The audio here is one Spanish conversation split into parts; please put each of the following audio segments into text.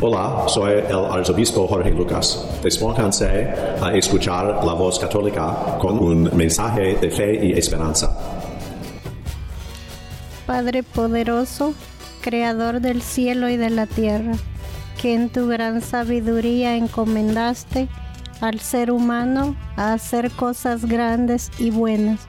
Hola, soy el arzobispo Jorge Lucas. Despónganse a escuchar la voz católica con un mensaje de fe y esperanza. Padre poderoso, creador del cielo y de la tierra, que en tu gran sabiduría encomendaste al ser humano a hacer cosas grandes y buenas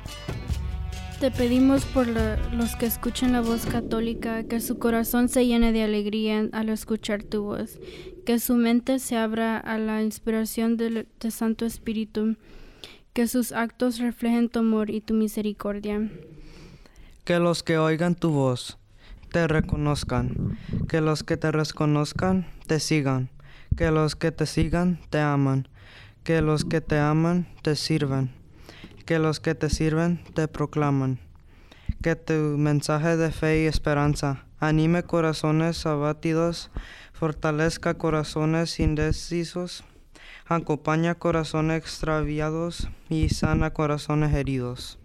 te pedimos por los que escuchan la voz católica, que su corazón se llene de alegría al escuchar tu voz, que su mente se abra a la inspiración del Santo Espíritu, que sus actos reflejen tu amor y tu misericordia. Que los que oigan tu voz te reconozcan, que los que te reconozcan te sigan, que los que te sigan te aman, que los que te aman te sirvan que los que te sirven te proclaman. Que tu mensaje de fe y esperanza anime corazones abatidos, fortalezca corazones indecisos, acompaña corazones extraviados y sana corazones heridos.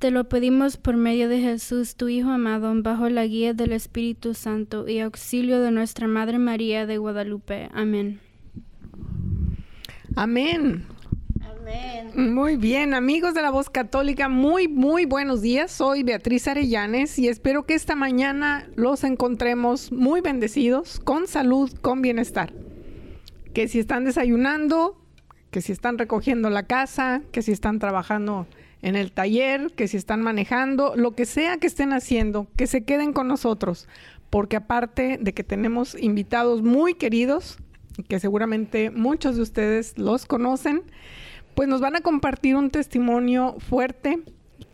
Te lo pedimos por medio de Jesús, tu Hijo amado, bajo la guía del Espíritu Santo y auxilio de nuestra Madre María de Guadalupe. Amén. Amén. Muy bien, amigos de la voz católica, muy, muy buenos días. Soy Beatriz Arellanes y espero que esta mañana los encontremos muy bendecidos, con salud, con bienestar. Que si están desayunando, que si están recogiendo la casa, que si están trabajando en el taller, que si están manejando, lo que sea que estén haciendo, que se queden con nosotros, porque aparte de que tenemos invitados muy queridos, que seguramente muchos de ustedes los conocen, pues nos van a compartir un testimonio fuerte,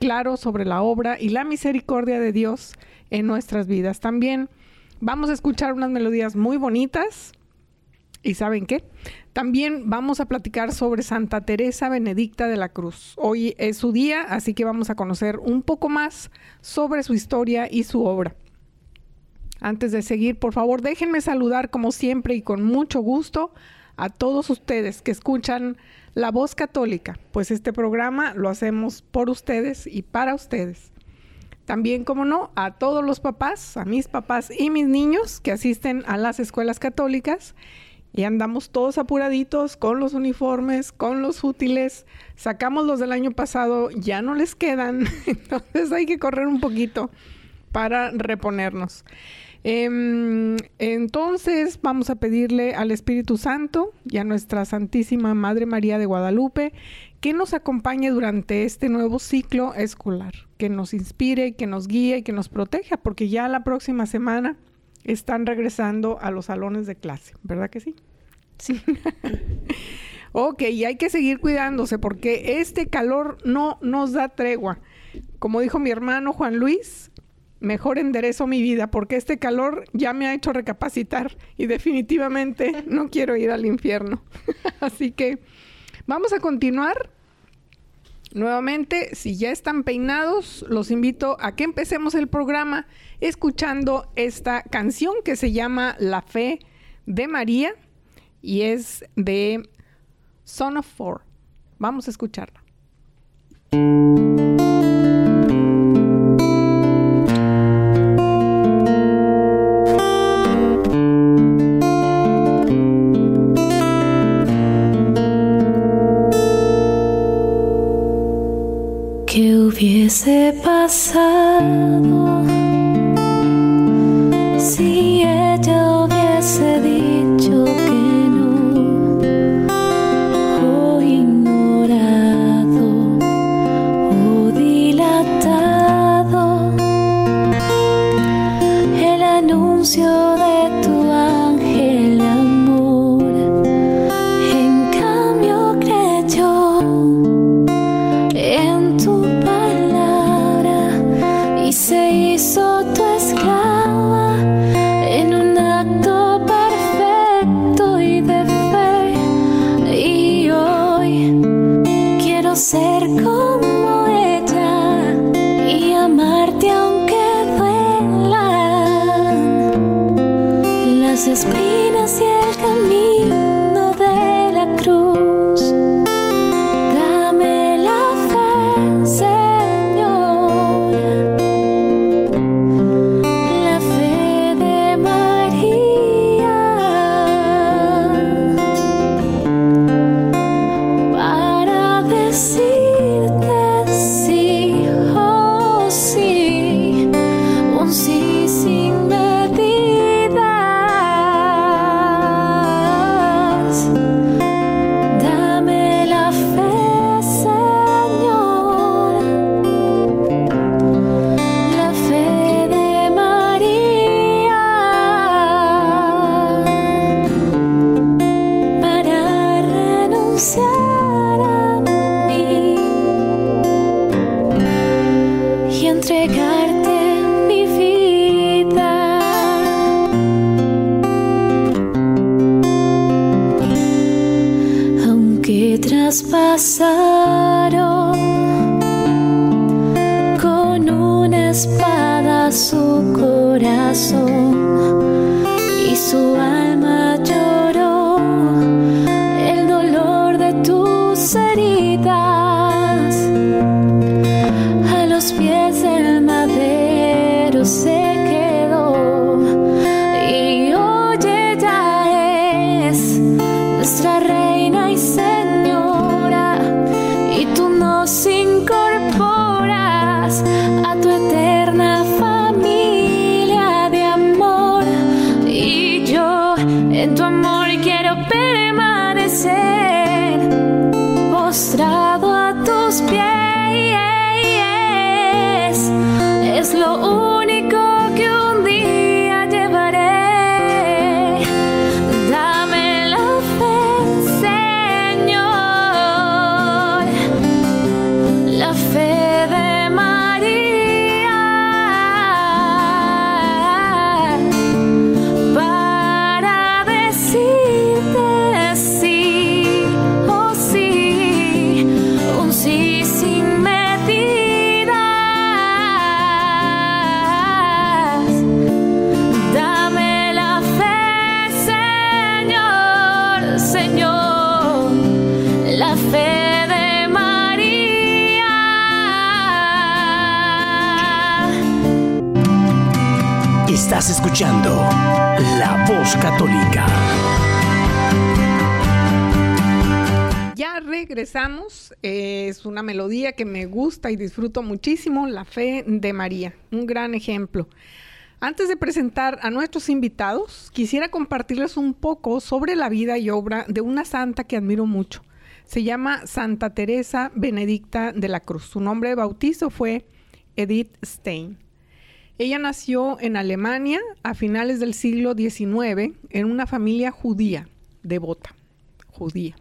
claro sobre la obra y la misericordia de Dios en nuestras vidas. También vamos a escuchar unas melodías muy bonitas. ¿Y saben qué? También vamos a platicar sobre Santa Teresa Benedicta de la Cruz. Hoy es su día, así que vamos a conocer un poco más sobre su historia y su obra. Antes de seguir, por favor, déjenme saludar como siempre y con mucho gusto a todos ustedes que escuchan la Voz Católica, pues este programa lo hacemos por ustedes y para ustedes. También, como no, a todos los papás, a mis papás y mis niños que asisten a las escuelas católicas y andamos todos apuraditos con los uniformes, con los útiles. Sacamos los del año pasado, ya no les quedan, entonces hay que correr un poquito para reponernos. Em, entonces vamos a pedirle al Espíritu Santo y a nuestra Santísima Madre María de Guadalupe que nos acompañe durante este nuevo ciclo escolar, que nos inspire, que nos guíe y que nos proteja, porque ya la próxima semana están regresando a los salones de clase, ¿verdad que sí? Sí. ok, y hay que seguir cuidándose porque este calor no nos da tregua. Como dijo mi hermano Juan Luis, mejor enderezo mi vida porque este calor ya me ha hecho recapacitar y definitivamente no quiero ir al infierno. Así que vamos a continuar. Nuevamente, si ya están peinados, los invito a que empecemos el programa escuchando esta canción que se llama La Fe de María y es de Son of Four. Vamos a escucharla. Regresamos. Es una melodía que me gusta y disfruto muchísimo, La Fe de María. Un gran ejemplo. Antes de presentar a nuestros invitados, quisiera compartirles un poco sobre la vida y obra de una santa que admiro mucho. Se llama Santa Teresa Benedicta de la Cruz. Su nombre de bautizo fue Edith Stein. Ella nació en Alemania a finales del siglo XIX en una familia judía, devota, judía.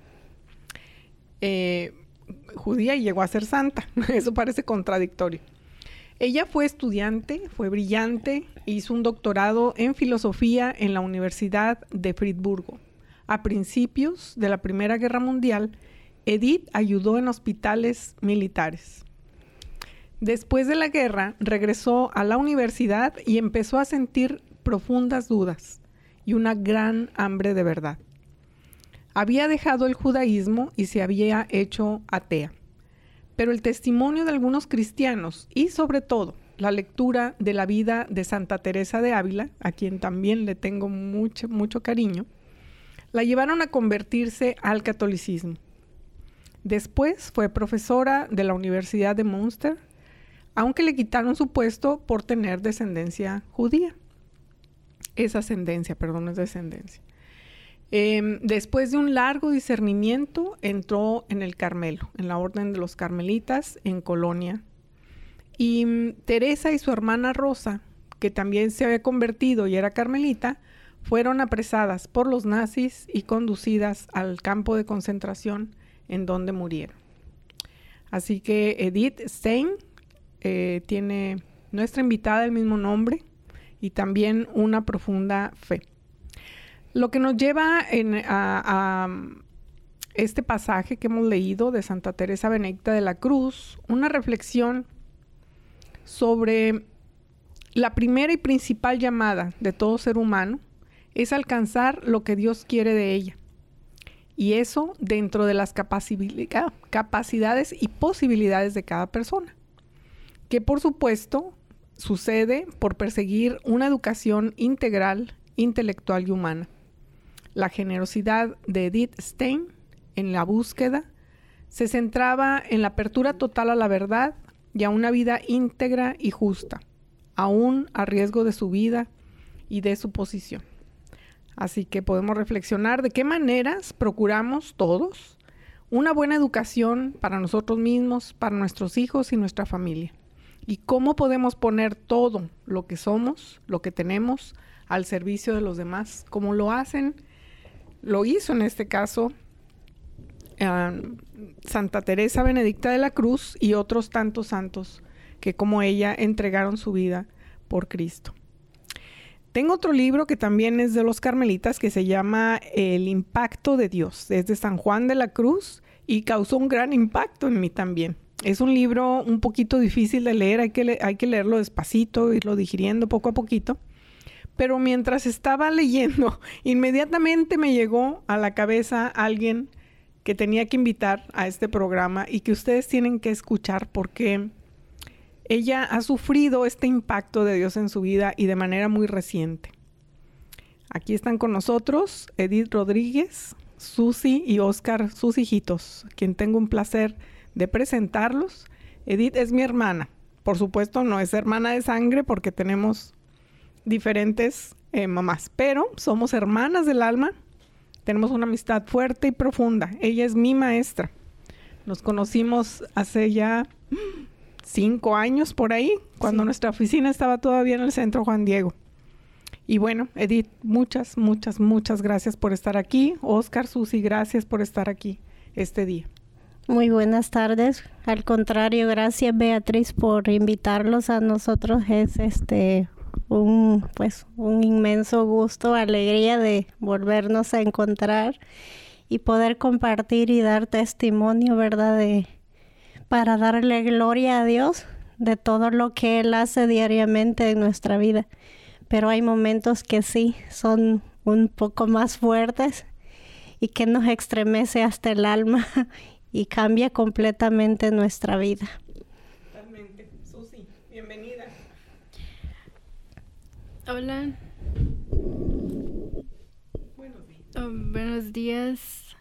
Eh, judía y llegó a ser santa. Eso parece contradictorio. Ella fue estudiante, fue brillante, hizo un doctorado en filosofía en la Universidad de Friburgo. A principios de la Primera Guerra Mundial, Edith ayudó en hospitales militares. Después de la guerra, regresó a la universidad y empezó a sentir profundas dudas y una gran hambre de verdad. Había dejado el judaísmo y se había hecho atea. Pero el testimonio de algunos cristianos y sobre todo la lectura de la vida de Santa Teresa de Ávila, a quien también le tengo mucho, mucho cariño, la llevaron a convertirse al catolicismo. Después fue profesora de la Universidad de Münster, aunque le quitaron su puesto por tener descendencia judía. Es ascendencia, perdón, es descendencia. Eh, después de un largo discernimiento, entró en el Carmelo, en la Orden de los Carmelitas, en Colonia. Y mm, Teresa y su hermana Rosa, que también se había convertido y era carmelita, fueron apresadas por los nazis y conducidas al campo de concentración en donde murieron. Así que Edith Stein eh, tiene nuestra invitada el mismo nombre y también una profunda fe. Lo que nos lleva en, a, a, este pasaje que hemos leído de Santa Teresa Benedicta de la Cruz, una reflexión sobre la primera y principal llamada de todo ser humano, es alcanzar lo que Dios quiere de ella. Y eso dentro de las capacidades y posibilidades de cada persona. Que por supuesto sucede por perseguir una educación integral, intelectual y humana. La generosidad de Edith Stein en la búsqueda se centraba en la apertura total a la verdad y a una vida íntegra y justa, aún a riesgo de su vida y de su posición. Así que podemos reflexionar de qué maneras procuramos todos una buena educación para nosotros mismos, para nuestros hijos y nuestra familia. Y cómo podemos poner todo lo que somos, lo que tenemos, al servicio de los demás, como lo hacen, lo hizo en este caso Santa Teresa Benedicta de la Cruz y otros tantos santos que como ella entregaron su vida por Cristo. Tengo otro libro que también es de los carmelitas que se llama El impacto de Dios. Es de San Juan de la Cruz y causó un gran impacto en mí también. Es un libro un poquito difícil de leer, hay que, hay que leerlo despacito, irlo digiriendo poco a poquito. Pero mientras estaba leyendo, inmediatamente me llegó a la cabeza alguien que tenía que invitar a este programa y que ustedes tienen que escuchar porque ella ha sufrido este impacto de Dios en su vida y de manera muy reciente. Aquí están con nosotros Edith Rodríguez, Susi y Oscar, sus hijitos, quien tengo un placer de presentarlos. Edith es mi hermana. Por supuesto, no es hermana de sangre porque tenemos diferentes eh, mamás, pero somos hermanas del alma tenemos una amistad fuerte y profunda. Ella es mi maestra. Nos conocimos hace ya cinco años por ahí, cuando nuestra oficina estaba todavía en el centro Juan Diego. Y bueno, Edith, muchas, muchas, muchas gracias por estar aquí. Oscar, Susi, gracias por estar aquí este día. Muy buenas tardes. Al contrario, gracias Beatriz por invitarlos a nosotros. Es este un pues un inmenso gusto, alegría de volvernos a encontrar y poder compartir y dar testimonio, ¿verdad? De, para darle gloria a Dios de todo lo que Él hace diariamente en nuestra vida. Pero hay momentos que sí son un poco más fuertes y que nos estremece hasta el alma y cambia completamente nuestra vida. Hola. Buenos días. Oh, buenos días.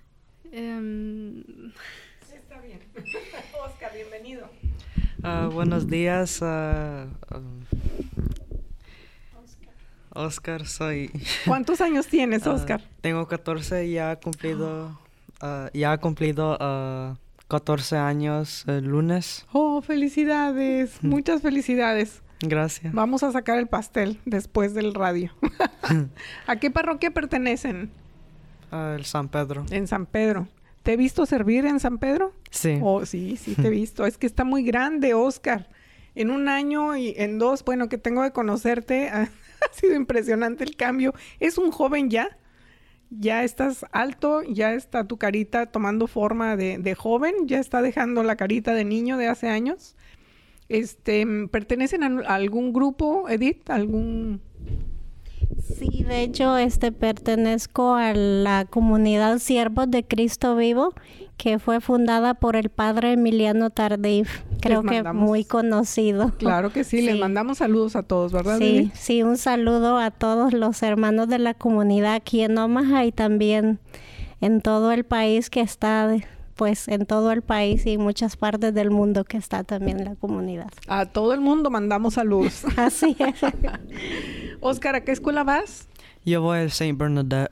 Um... Está bien. Oscar, bienvenido. Uh, buenos días. Uh, Oscar. soy. ¿Cuántos años tienes, Oscar? tengo 14 y ya he cumplido, ya he cumplido 14 años el lunes. Oh, felicidades. Muchas felicidades. Gracias. Vamos a sacar el pastel después del radio. ¿A qué parroquia pertenecen? Al San Pedro. En San Pedro. ¿Te he visto servir en San Pedro? Sí. Oh, sí, sí, te he visto. es que está muy grande, Oscar. En un año y en dos, bueno, que tengo de conocerte, ha, sido impresionante el cambio. Es un joven ya. Ya estás alto, ya está tu carita tomando forma de, de joven, ya está dejando la carita de niño de hace años. Este, ¿pertenecen a algún grupo, Edith? ¿Algún Sí, de hecho, este pertenezco a la comunidad Siervos de Cristo Vivo, que fue fundada por el padre Emiliano Tardif. Creo que muy conocido. Claro que sí, les mandamos saludos a todos, ¿verdad? Sí, sí, un saludo a todos los hermanos de la comunidad aquí en Omaha y también en todo el país que está pues en todo el país y en muchas partes del mundo que está también la comunidad. A todo el mundo mandamos saludos. Así es. Oscar, ¿a qué escuela vas? Yo voy al St. Bernadette.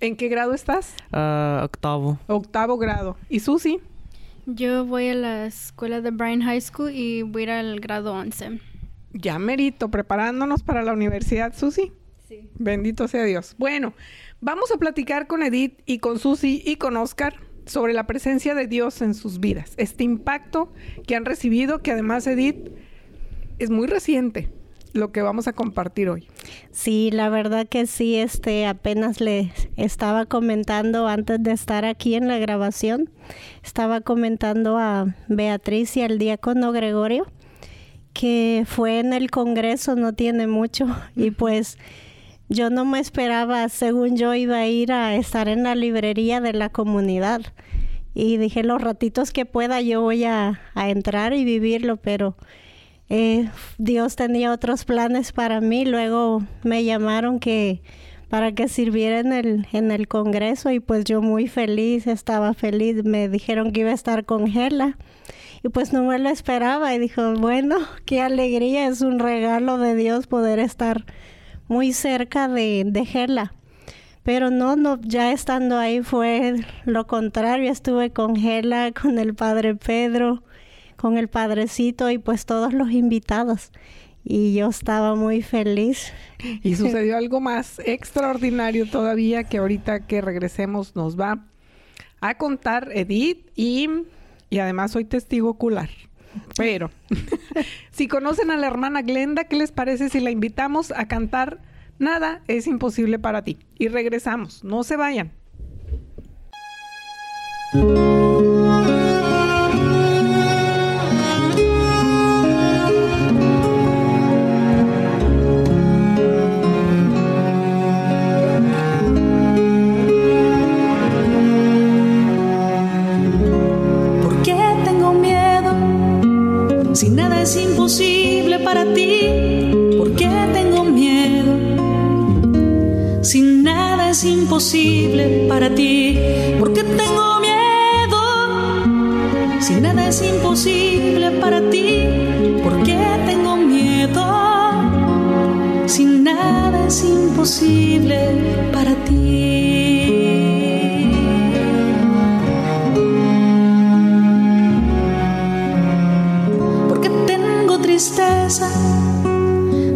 ¿En qué grado estás? Uh, octavo. Octavo grado. ¿Y Susi? Yo voy a la escuela de Bryan High School y voy a ir al grado 11. Ya merito, preparándonos para la universidad, Susi. Sí. Bendito sea Dios. Bueno, vamos a platicar con Edith y con Susi y con Oscar sobre la presencia de Dios en sus vidas, este impacto que han recibido, que además Edith es muy reciente lo que vamos a compartir hoy. Sí, la verdad que sí, este apenas le estaba comentando antes de estar aquí en la grabación, estaba comentando a Beatriz y al diácono Gregorio que fue en el Congreso no tiene mucho y pues yo no me esperaba, según yo iba a ir a estar en la librería de la comunidad. Y dije, los ratitos que pueda yo voy a, entrar y vivirlo, pero eh, Dios tenía otros planes para mí. Luego me llamaron que para que sirviera en el, en el Congreso y pues yo muy feliz, estaba feliz. Me dijeron que iba a estar con Gela y pues no me lo esperaba y dijo, bueno, qué alegría, es un regalo de Dios poder estar muy cerca de, de. Pero no, no, ya estando ahí fue lo contrario, estuve con Gela, con el padre Pedro, con el padrecito y pues todos los invitados. Y yo estaba muy feliz. Y sucedió algo más extraordinario todavía que ahorita que regresemos nos va a contar Edith y, y además soy testigo ocular. Pero si conocen a la hermana Glenda, ¿qué les parece si la invitamos a cantar Nada es imposible para ti. Y regresamos, no se vayan. Para ti, ¿por qué tengo miedo? si nada es imposible para ti, porque tengo miedo. Si nada es imposible para ti, porque tengo miedo. Si nada es imposible para ti.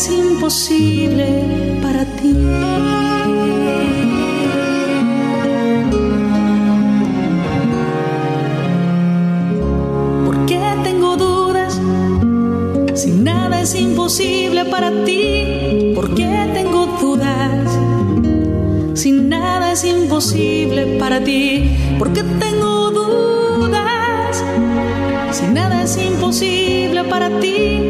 Es imposible para ti. ¿Por qué tengo dudas? Si nada es imposible para ti, ¿por qué tengo dudas? Si nada es imposible para ti, ¿por qué tengo dudas? Si nada es imposible para ti,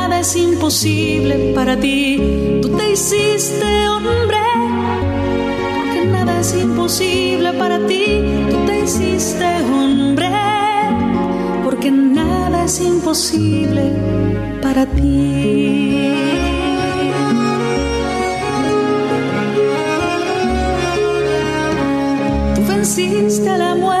es imposible para ti. Tú te hiciste hombre porque nada es imposible para ti. Tú te hiciste hombre, porque nada es imposible para ti. Tú venciste la muerte,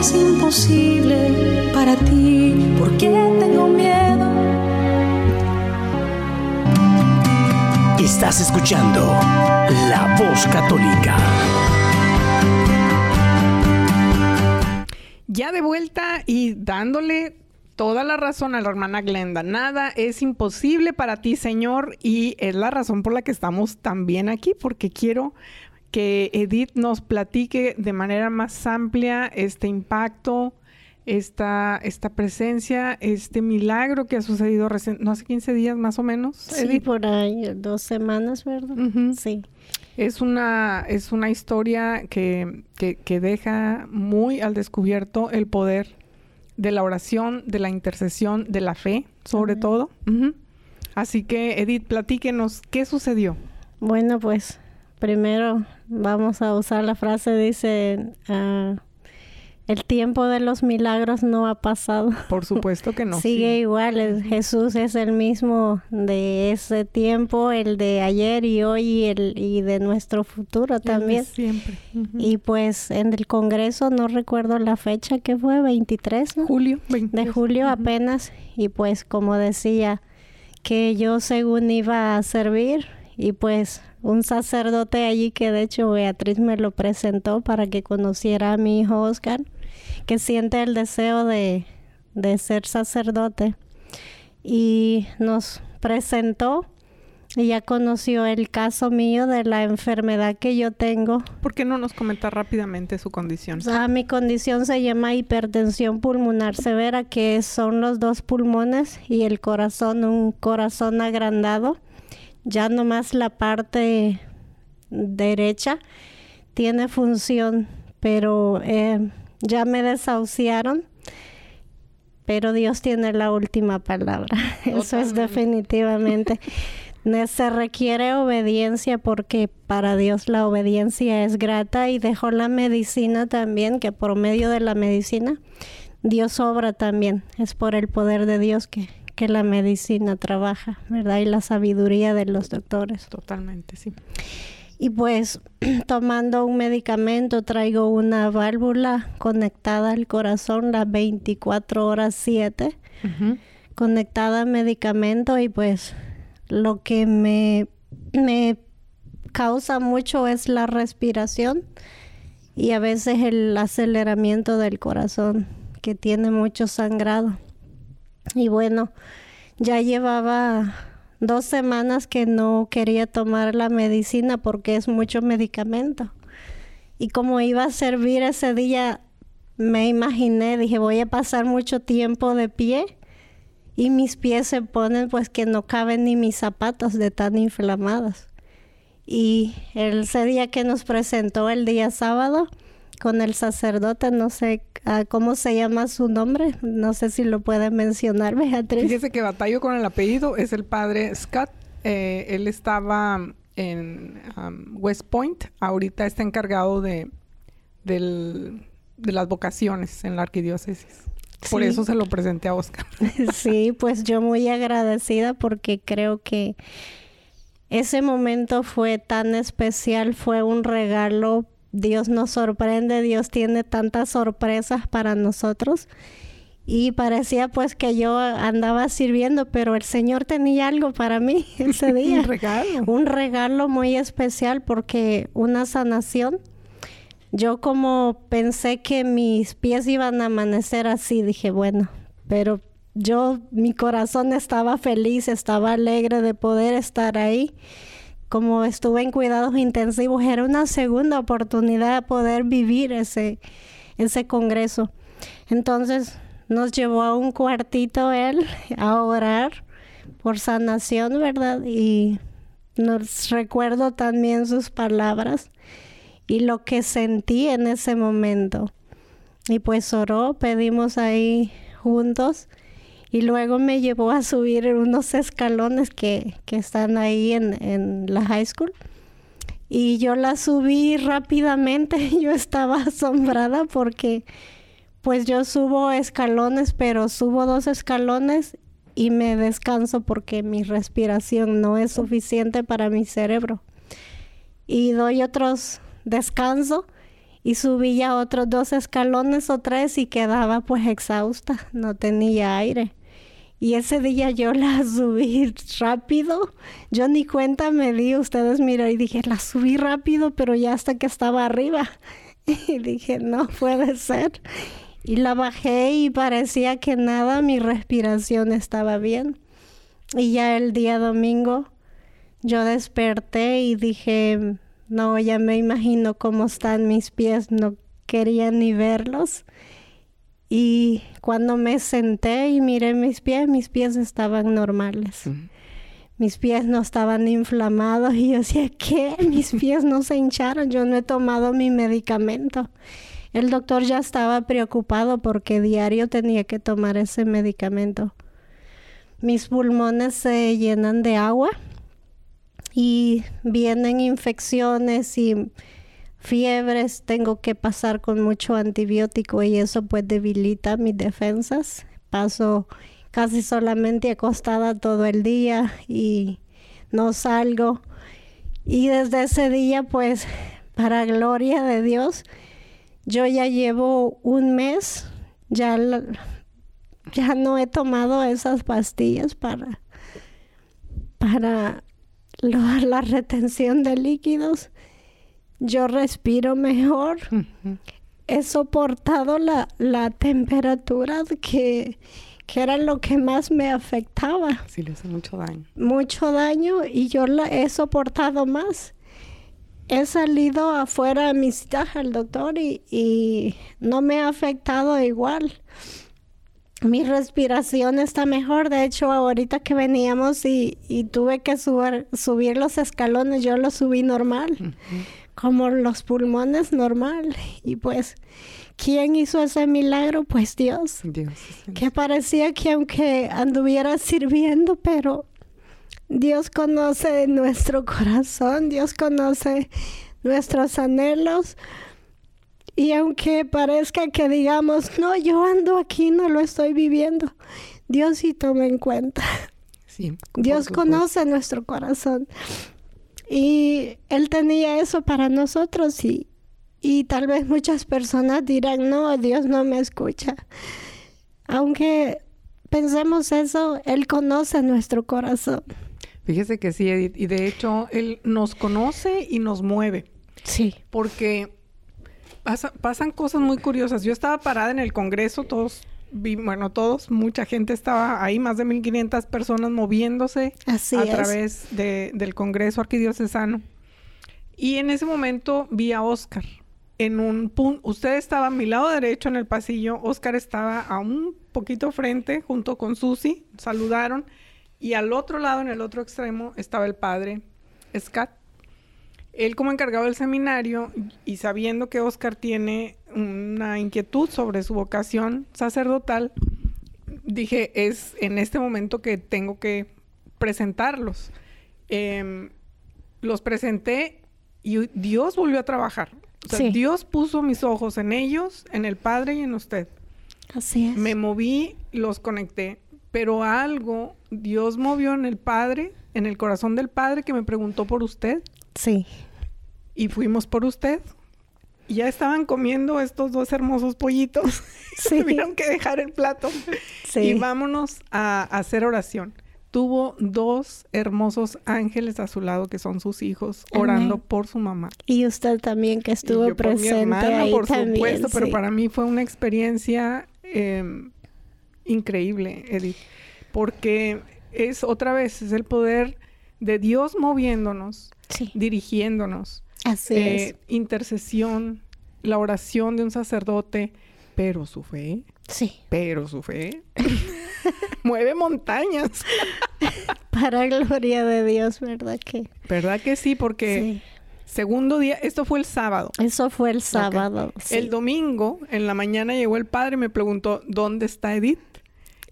Es imposible para ti. ¿Por qué tengo miedo? Estás escuchando La Voz Católica. Ya de vuelta y dándole toda la razón a la hermana Glenda. Nada es imposible para ti, Señor, y es la razón por la que estamos también aquí, porque quiero que Edith nos platique de manera más amplia este impacto, esta, esta presencia, este milagro que ha sucedido recién, no hace 15 días más o menos. Sí, por ahí, dos semanas, ¿verdad? Sí. Es una, es una historia que, que, deja muy al descubierto el poder de la oración, de la intercesión, de la fe, sobre todo. Así que, Edith, platíquenos, ¿qué sucedió? Bueno, pues primero vamos a usar la frase, dice, uh, el tiempo de los milagros no ha pasado. Por supuesto que no. Sigue igual. Jesús es el mismo de ese tiempo, el de ayer y hoy y, el, y de nuestro futuro también. siempre. Y pues en el Congreso, no recuerdo la fecha que fue, 23, ¿no? Julio. De julio apenas. Y pues como decía, que yo según iba a servir y pues un sacerdote allí que de hecho Beatriz me lo presentó para que conociera a mi hijo Oscar que siente el deseo de, ser sacerdote y nos presentó y ya conoció el caso mío de la enfermedad que yo tengo. ¿Por qué no nos comenta rápidamente su condición? Ah, mi condición se llama hipertensión pulmonar severa, que son los dos pulmones y el corazón, un corazón agrandado. Ya nomás la parte derecha tiene función, pero eh, ya me desahuciaron, pero Dios tiene la última palabra. Eso es definitivamente. Se requiere obediencia porque para Dios la obediencia es grata y dejó la medicina también, que por medio de la medicina Dios obra también. Es por el poder de Dios que, que la medicina trabaja, ¿verdad? Y la sabiduría de los doctores. Totalmente, sí. Y pues tomando un medicamento traigo una válvula conectada al corazón las 24 horas 7, conectada al medicamento y pues lo que me, me causa mucho es la respiración y a veces el aceleramiento del corazón que tiene mucho sangrado. Y bueno, ya llevaba dos semanas que no quería tomar la medicina porque es mucho medicamento. Y como iba a servir ese día, me imaginé, dije, voy a pasar mucho tiempo de pie y mis pies se ponen pues que no caben ni mis zapatos de tan inflamados. Y ese día que nos presentó el día sábado con el sacerdote, no sé Ah, ¿Cómo se llama su nombre? No sé si lo puede mencionar, Beatriz. Fíjese que batallo con el apellido, es el padre Scott. Eh, él estaba en um, West Point, ahorita está encargado de, de las vocaciones en la arquidiócesis. Por eso se lo presenté a Oscar. sí, pues yo muy agradecida porque creo que ese momento fue tan especial, fue un regalo Dios nos sorprende, Dios tiene tantas sorpresas para nosotros. Y parecía pues que yo andaba sirviendo, pero el Señor tenía algo para mí ese día. un regalo. Un regalo muy especial porque una sanación. Yo como pensé que mis pies iban a amanecer así, dije, bueno, pero yo, mi corazón estaba feliz, estaba alegre de poder estar ahí como estuve en cuidados intensivos, era una segunda oportunidad de poder vivir ese, ese congreso. Entonces nos llevó a un cuartito él a orar por sanación, ¿verdad? Y nos recuerdo también sus palabras y lo que sentí en ese momento. Y pues oró, pedimos ahí juntos y luego me llevó a subir unos escalones que, están ahí en, la high school. Y yo la subí rápidamente. Yo estaba asombrada porque pues yo subo escalones, pero subo dos escalones y me descanso porque mi respiración no es suficiente para mi cerebro. Y doy otros descanso y subí ya otros dos escalones o tres y quedaba pues exhausta, no tenía aire Y ese día yo la subí rápido. Yo ni cuenta me di, ustedes miran y dije, la subí rápido, pero ya hasta que estaba arriba. Y dije, no puede ser. Y la bajé y parecía que nada, mi respiración estaba bien. Y ya el día domingo yo desperté y dije, no, ya me imagino cómo están mis pies, no quería ni verlos. Y cuando me senté y miré mis pies, mis pies estaban normales. Mis pies no estaban inflamados y yo decía, ¿qué? Mis pies no se hincharon, yo no he tomado mi medicamento. El doctor ya estaba preocupado porque diario tenía que tomar ese medicamento. Mis pulmones se llenan de agua y vienen infecciones y fiebres, tengo que pasar con mucho antibiótico y eso pues debilita mis defensas. Paso casi solamente acostada todo el día y no salgo. Y desde ese día pues para gloria de Dios, yo ya llevo un mes, ya, ya no he tomado esas pastillas para, para la retención de líquidos yo respiro mejor. He soportado la, la temperatura que, que, era lo que más me afectaba. Sí, le hace mucho daño. Mucho daño y yo la he soportado más. He salido afuera a mi cita al doctor y, y no me ha afectado igual mi respiración está mejor. De hecho, ahorita que veníamos y, tuve que subir, subir, los escalones, yo los subí normal como los pulmones normal. Y pues, ¿quién hizo ese milagro? Pues Dios. Dios. Que parecía que aunque anduviera sirviendo, pero Dios conoce nuestro corazón, Dios conoce nuestros anhelos. Y aunque parezca que digamos, no, yo ando aquí, no lo estoy viviendo, Dios sí toma en cuenta. Dios conoce nuestro corazón. Y Él tenía eso para nosotros y, y tal vez muchas personas dirán, no, Dios no me escucha. Aunque pensemos eso, Él conoce nuestro corazón. Fíjese que sí, Edith. Y de hecho, Él nos conoce y nos mueve. Sí. Porque pasan cosas muy curiosas. Yo estaba parada en el Congreso, todos bueno, todos, mucha gente estaba ahí, más de 1500 personas moviéndose a través del Congreso Arquidiocesano. Y en ese momento vi a Oscar en un punto. Usted estaba a mi lado derecho en el pasillo, Oscar estaba a un poquito frente junto con Susi, saludaron. Y al otro lado, en el otro extremo, estaba el padre Scott él como encargado del seminario y sabiendo que Oscar tiene una inquietud sobre su vocación sacerdotal, dije, es en este momento que tengo que presentarlos. Em, los presenté y Dios volvió a trabajar. Dios puso mis ojos en ellos, en el Padre y en usted. Así es. Me moví, los conecté, pero algo Dios movió en el Padre, en el corazón del Padre que me preguntó por usted. Sí y fuimos por usted. Y ya estaban comiendo estos dos hermosos pollitos. Sí. Tuvieron que dejar el plato. Sí. Y vámonos a, hacer oración. Tuvo dos hermosos ángeles a su lado que son sus hijos orando por su mamá. Y usted también que estuvo presente por ahí por supuesto, pero para mí fue una experiencia em, increíble, Edith, porque es otra vez es el poder de Dios moviéndonos, dirigiéndonos, Así eh, Intercesión, la oración de un sacerdote, pero su fe. Sí. Pero su fe mueve montañas. Para gloria de Dios, ¿verdad que? ¿Verdad que sí? Porque segundo día, esto fue el sábado. Eso fue el sábado. El domingo, en la mañana llegó el padre y me preguntó, ¿dónde está Edith?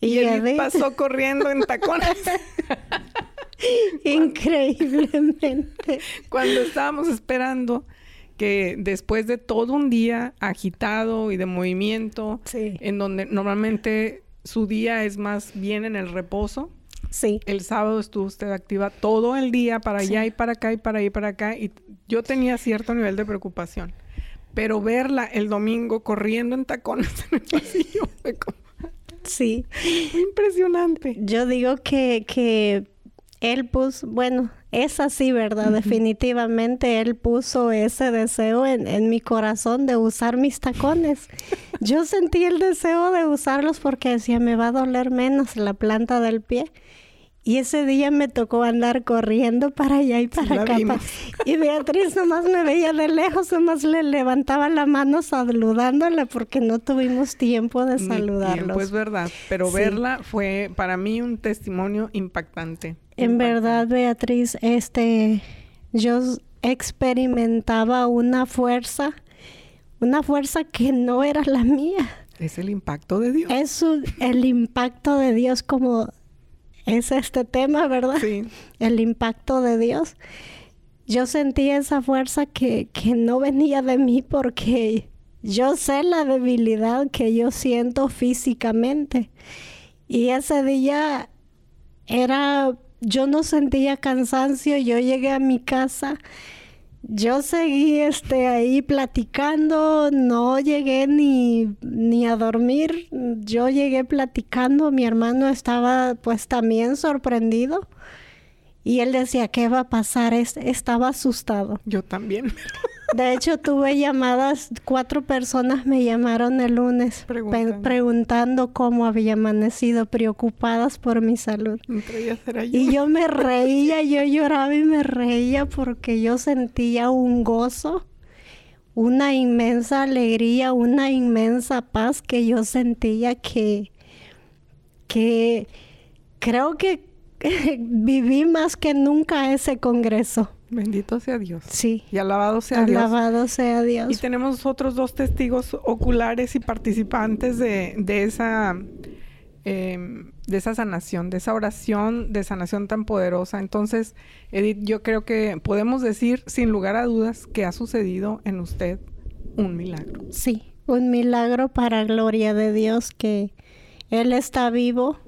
Y, Edith pasó corriendo en tacones. Increíblemente. Cuando estábamos esperando que después de todo un día agitado y de movimiento, en donde normalmente su día es más bien en el reposo, Sí. El sábado estuvo usted activa todo el día para allá y para acá y para ahí y para acá y yo tenía cierto nivel de preocupación. Pero verla el domingo corriendo en tacones en el pasillo fue como Sí. Impresionante. Yo digo que, que él puso, bueno, es así, ¿verdad? Definitivamente él puso ese deseo en, en, mi corazón de usar mis tacones. Yo sentí el deseo de usarlos porque decía, me va a doler menos la planta del pie. Y ese día me tocó andar corriendo para allá y para acá. Y Beatriz nomás me veía de lejos, nomás le levantaba la mano saludándola porque no tuvimos tiempo de saludarlos. Pues verdad, pero verla fue para mí un testimonio impactante. En verdad, Beatriz, este, yo experimentaba una fuerza, una fuerza que no era la mía. Es el impacto de Dios. Es el impacto de Dios como es este tema, ¿verdad? Sí. El impacto de Dios. Yo sentí esa fuerza que, que no venía de mí porque yo sé la debilidad que yo siento físicamente. Y ese día era, yo no sentía cansancio, yo llegué a mi casa yo seguí este ahí platicando, no llegué ni, ni a dormir, yo llegué platicando, mi hermano estaba pues también sorprendido y él decía, ¿qué va a pasar? estaba asustado. Yo también. De hecho, tuve llamadas, cuatro personas me llamaron el lunes preguntando, cómo había amanecido, preocupadas por mi salud. Y yo me reía, yo lloraba y me reía porque yo sentía un gozo, una inmensa alegría, una inmensa paz que yo sentía que, que creo que viví más que nunca ese congreso. Bendito sea Dios. Sí. Y alabado sea Dios. Alabado sea Dios. Y tenemos otros dos testigos oculares y participantes de, de esa em, de esa sanación, de esa oración de sanación tan poderosa. Entonces, Edith, yo creo que podemos decir sin lugar a dudas que ha sucedido en usted un milagro. Sí, un milagro para gloria de Dios que Él está vivo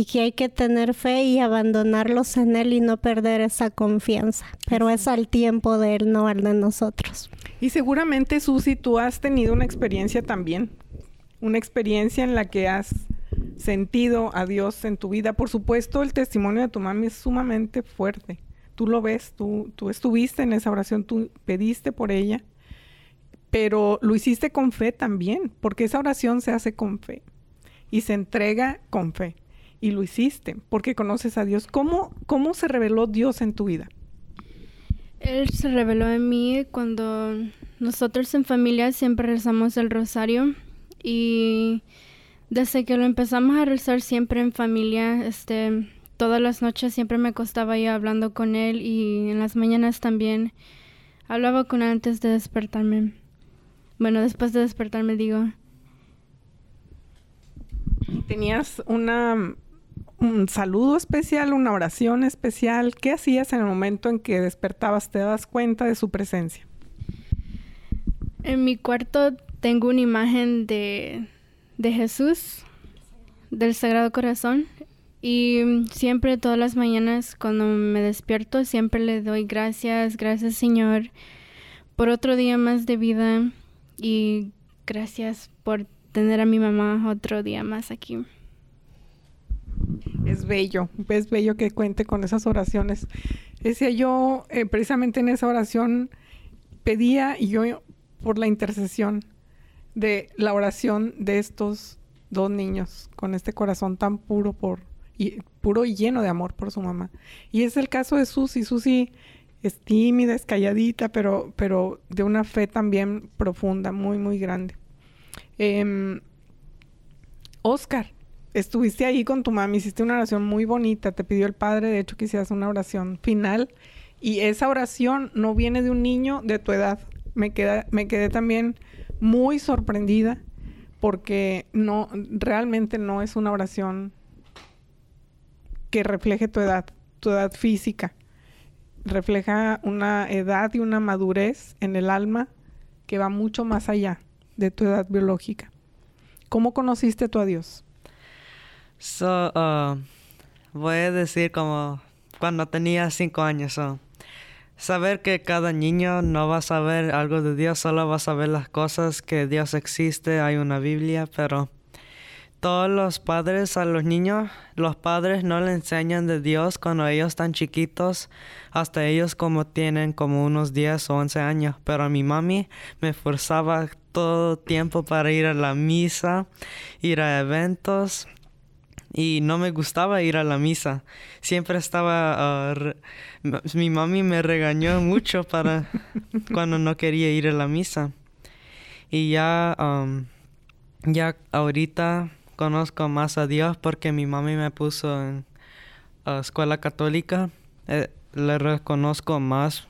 y que hay que tener fe y abandonarlos en Él y no perder esa confianza. Pero es al tiempo de Él, no al de nosotros. Y seguramente, Susi, tú has tenido una experiencia también, una experiencia en la que has sentido a Dios en tu vida. Por supuesto, el testimonio de tu mami es sumamente fuerte. Tú lo ves, tú, tú estuviste en esa oración, tú pediste por ella, pero lo hiciste con fe también, porque esa oración se hace con fe y se entrega con fe y lo hiciste porque conoces a Dios. ¿Cómo, cómo se reveló Dios en tu vida? Él se reveló en mí cuando nosotros en familia siempre rezamos el rosario y desde que lo empezamos a rezar siempre en familia, este, todas las noches siempre me acostaba yo hablando con él y en las mañanas también hablaba con él antes de despertarme. Bueno, después de despertarme digo. ¿Tenías una un saludo especial, una oración especial. ¿Qué hacías en el momento en que despertabas? ¿Te das cuenta de su presencia? En mi cuarto tengo una imagen de, de Jesús, del Sagrado Corazón. Y siempre, todas las mañanas, cuando me despierto, siempre le doy gracias, gracias Señor, por otro día más de vida y gracias por tener a mi mamá otro día más aquí. Es bello, es bello que cuente con esas oraciones. Decía yo, eh, precisamente en esa oración, pedía y yo por la intercesión de la oración de estos dos niños con este corazón tan puro por y puro y lleno de amor por su mamá. Y es el caso de Susi. Susi es tímida, es calladita, pero, pero de una fe también profunda, muy, muy grande. Eh, Oscar, estuviste ahí con tu mamá, hiciste una oración muy bonita, te pidió el padre, de hecho, que hicieras una oración final. Y esa oración no viene de un niño de tu edad. Me, queda, me quedé también muy sorprendida porque no, realmente no es una oración que refleje tu edad, tu edad física. Refleja una edad y una madurez en el alma que va mucho más allá de tu edad biológica. ¿Cómo conociste tú a Dios? So, uh, voy a decir como cuando tenía cinco años. saber que cada niño no va a saber algo de Dios, solo va a saber las cosas que Dios existe, hay una Biblia, pero todos los padres a los niños, los padres no le enseñan de Dios cuando ellos están chiquitos, hasta ellos como tienen como unos 10 o 11 años. Pero mi mami me forzaba todo tiempo para ir a la misa, ir a eventos. Y no me gustaba ir a la misa. Siempre estaba... Uh, mi mami me regañó mucho para cuando no quería ir a la misa. Y ya, um, ya ahorita conozco más a Dios porque mi mami me puso en escuela católica. Eh, le reconozco más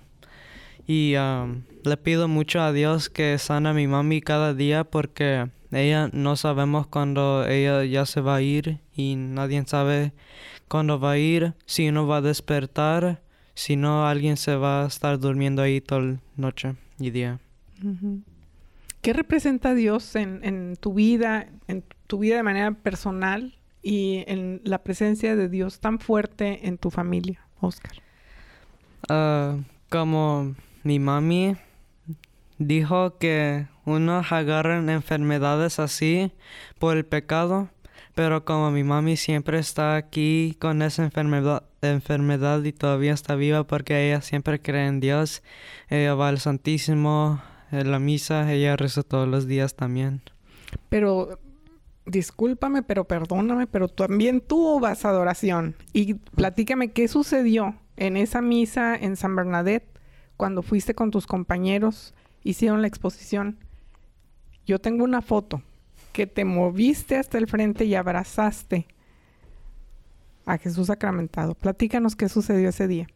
y um, le pido mucho a Dios que sana a mi mami cada día porque ella no sabemos cuándo ella ya se va a ir y nadie sabe cuándo va a ir, si uno va a despertar, si no alguien se va a estar durmiendo ahí toda noche y día. ¿Qué representa Dios en, en tu vida, en tu vida de manera personal y en la presencia de Dios tan fuerte en tu familia, Oscar? Ah, como mi mami dijo que uno agarra enfermedades así por el pecado, pero como mi mami siempre está aquí con esa enfermedad, enfermedad y todavía está viva porque ella siempre cree en Dios, ella va al Santísimo, en la misa, ella reza todos los días también. Pero discúlpame, pero perdóname, pero también tú vas a adoración. Y platícame qué sucedió en esa misa en San Bernadette cuando fuiste con tus compañeros, hicieron la exposición. Yo tengo una foto que te moviste hasta el frente y abrazaste a Jesús sacramentado. Platícanos qué sucedió ese día.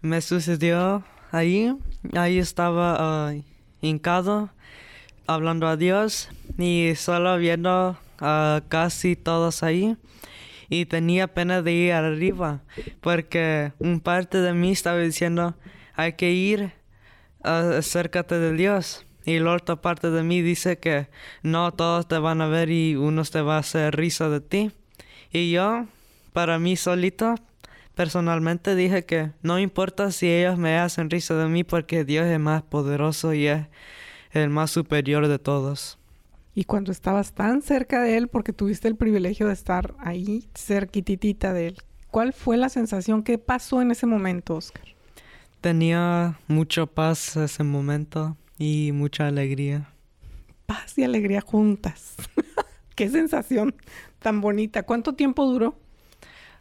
Me sucedió ahí, ahí estaba hincado hablando a Dios y solo viendo a casi todos ahí y tenía pena de ir arriba porque un parte de mí estaba diciendo hay que ir acércate de Dios y la otra parte de mí dice que no todos te van a ver y uno te va a hacer risa de ti y yo para mí solito personalmente dije que no importa si ellos me hacen risa de mí porque Dios es más poderoso y es el más superior de todos. Y cuando estabas tan cerca de él, porque tuviste el privilegio de estar ahí, cerquititita de él, ¿cuál fue la sensación? ¿Qué pasó en ese momento, Oscar? Tenía mucho paz ese momento y mucha alegría. Paz y alegría juntas. Qué sensación tan bonita. ¿Cuánto tiempo duró?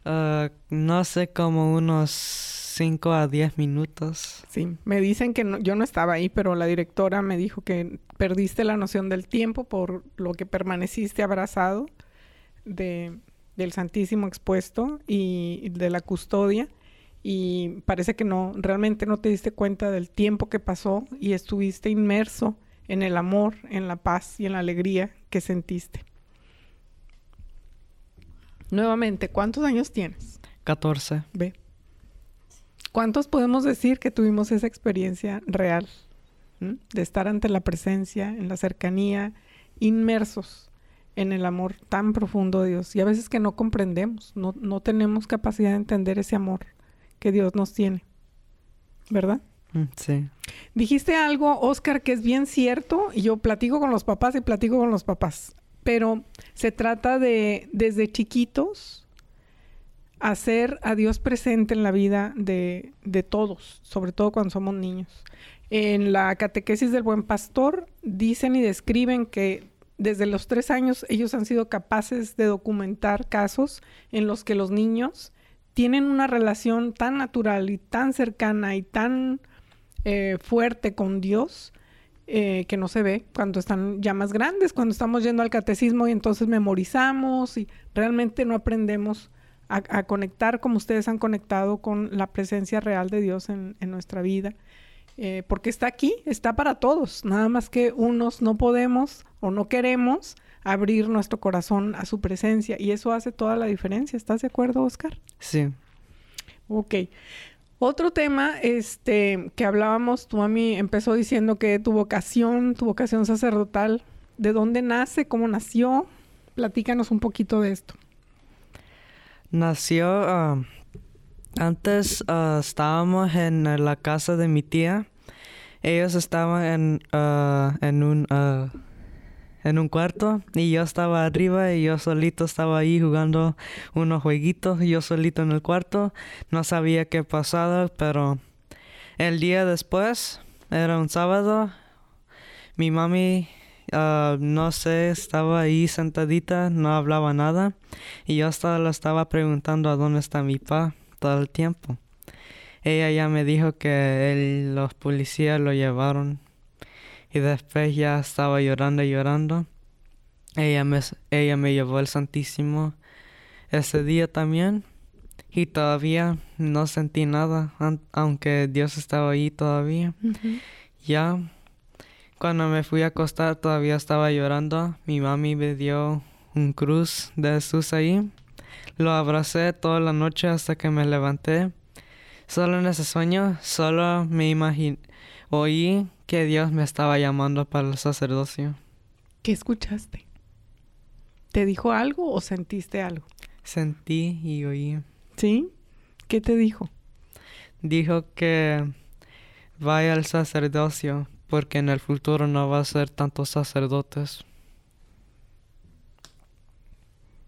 Ah, no sé, como unos 5 a 10 minutos. Sí, me dicen que yo no estaba ahí, pero la directora me dijo que perdiste la noción del tiempo por lo que permaneciste abrazado de, del Santísimo expuesto y de la custodia. Y parece que no, realmente no te diste cuenta del tiempo que pasó y estuviste inmerso en el amor, en la paz y en la alegría que sentiste. Nuevamente, ¿cuántos años tienes? 14. Ve. ¿Cuántos podemos decir que tuvimos esa experiencia real? De estar ante la presencia, en la cercanía, inmersos en el amor tan profundo de Dios. Y a veces que no comprendemos, no, no tenemos capacidad de entender ese amor que Dios nos tiene. ¿Verdad? Mm, sí. Dijiste algo, Oscar, que es bien cierto, y yo platico con los papás y platico con los papás, pero se trata de desde chiquitos hacer a Dios presente en la vida de, todos, sobre todo cuando somos niños. En la catequesis del buen pastor dicen y describen que desde los tres años ellos han sido capaces de documentar casos en los que los niños tienen una relación tan natural y tan cercana y tan eh, fuerte con Dios eh, que no se ve cuando están ya más grandes, cuando estamos yendo al catecismo y entonces memorizamos y realmente no aprendemos a, conectar como ustedes han conectado con la presencia real de Dios en, nuestra vida. Eh, porque está aquí, está para todos, nada más que unos no podemos o no queremos abrir nuestro corazón a su presencia y eso hace toda la diferencia. ¿Estás de acuerdo, Oscar? Sí. Ok. Otro tema este, que hablábamos, tu mami empezó diciendo que tu vocación, tu vocación sacerdotal, ¿de dónde nace? ¿Cómo nació? Platícanos un poquito de esto. Nació ah, antes ah, estábamos en la casa de mi tía. Ellos estaban en, ah, en un en un cuarto y yo estaba arriba y yo solito estaba ahí jugando unos jueguitos, yo solito en el cuarto, no sabía qué pasaba, pero el día después, era un sábado, mi mami, ah, no sé, estaba ahí sentadita, no hablaba nada y yo hasta le estaba preguntando a dónde está mi pa todo el tiempo. Ella ya me dijo que los policías lo llevaron y después ya estaba llorando y llorando. Ella me, ella me llevó el Santísimo ese día también y todavía no sentí nada, aunque Dios estaba ahí todavía. Ya cuando me fui a acostar todavía estaba llorando. Mi mami me dio un cruz de Jesús ahí. Lo abracé toda la noche hasta que me levanté. Solo en ese sueño, solo me imaginé, oí que Dios me estaba llamando para el sacerdocio. ¿Qué escuchaste? ¿Te dijo algo o sentiste algo? Sentí y oí. ¿Sí? ¿Qué te dijo? Dijo que vaya al sacerdocio porque en el futuro no va a ser tantos sacerdotes.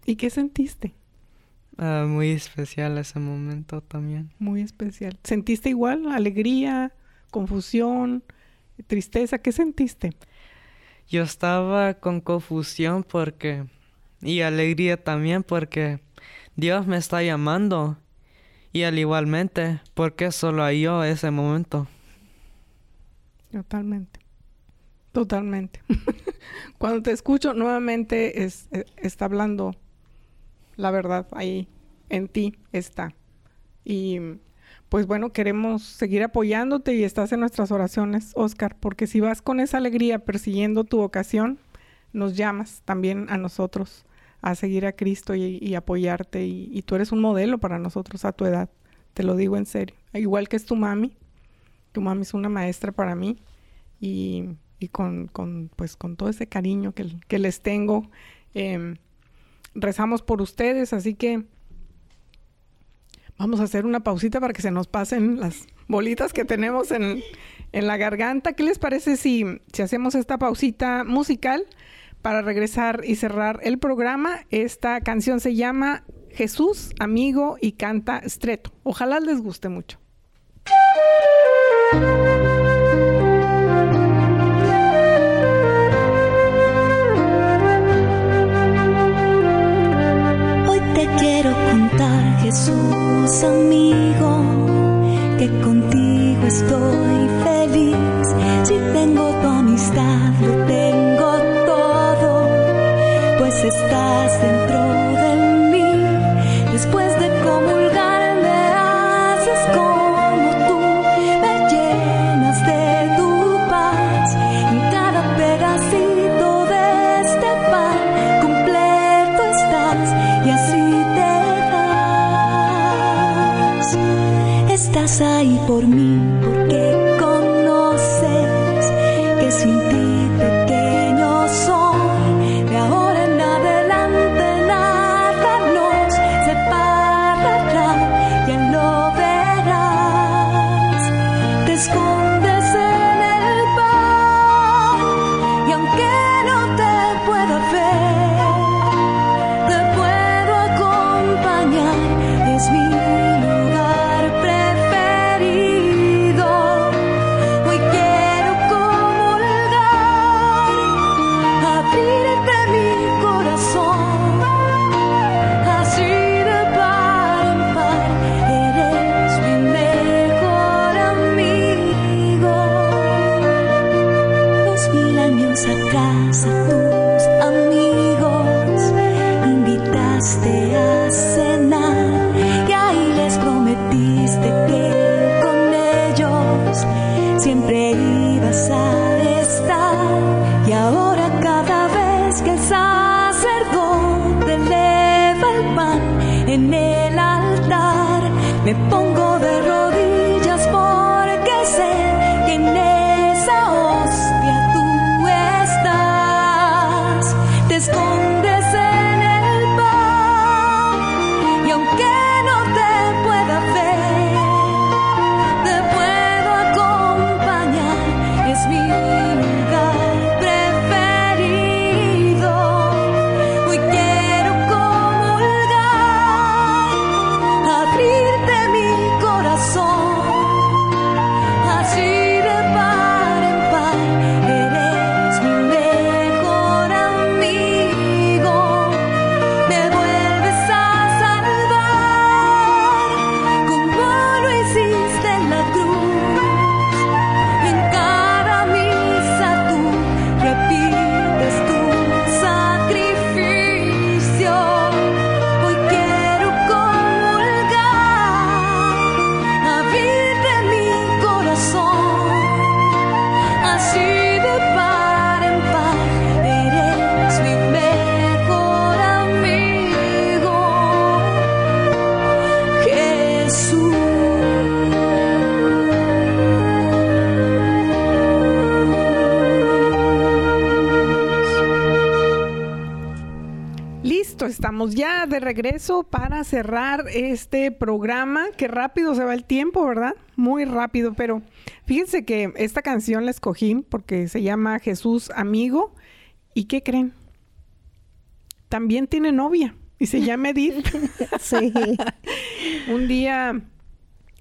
¿Y qué sentiste? Ah, muy especial ese momento también. Muy especial. ¿Sentiste igual? ¿Alegría? ¿Confusión? ¿Tristeza? ¿Qué sentiste? Yo estaba con confusión porque... y alegría también porque Dios me está llamando. Y al igualmente, ¿por qué solo a yo ese momento? Totalmente. Totalmente. Cuando te escucho nuevamente es, eh, está hablando la verdad ahí en ti está. Y pues bueno, queremos seguir apoyándote y estás en nuestras oraciones, Oscar, porque si vas con esa alegría persiguiendo tu vocación, nos llamas también a nosotros a seguir a Cristo y, apoyarte. Y, tú eres un modelo para nosotros a tu edad. Te lo digo en serio. Igual que es tu mami. Tu mami es una maestra para mí. Y, con, pues, con todo ese cariño que, les tengo, em, rezamos por ustedes. Así que vamos a hacer una pausita para que se nos pasen las bolitas que tenemos en, en la garganta. ¿Qué les parece si, si hacemos esta pausita musical? para regresar y cerrar el programa. Esta canción se llama Jesús, amigo y canta estreto. Ojalá les guste mucho. Jesús, amigo, que contigo estoy feliz. Si tengo tu amistad, lo tengo estás dentro de regreso para cerrar este programa. Qué rápido se va el tiempo, ¿verdad? Muy rápido, pero fíjense que esta canción la escogí porque se llama Jesús Amigo. ¿Y qué creen? También tiene novia y se llama Edith. sí. Un día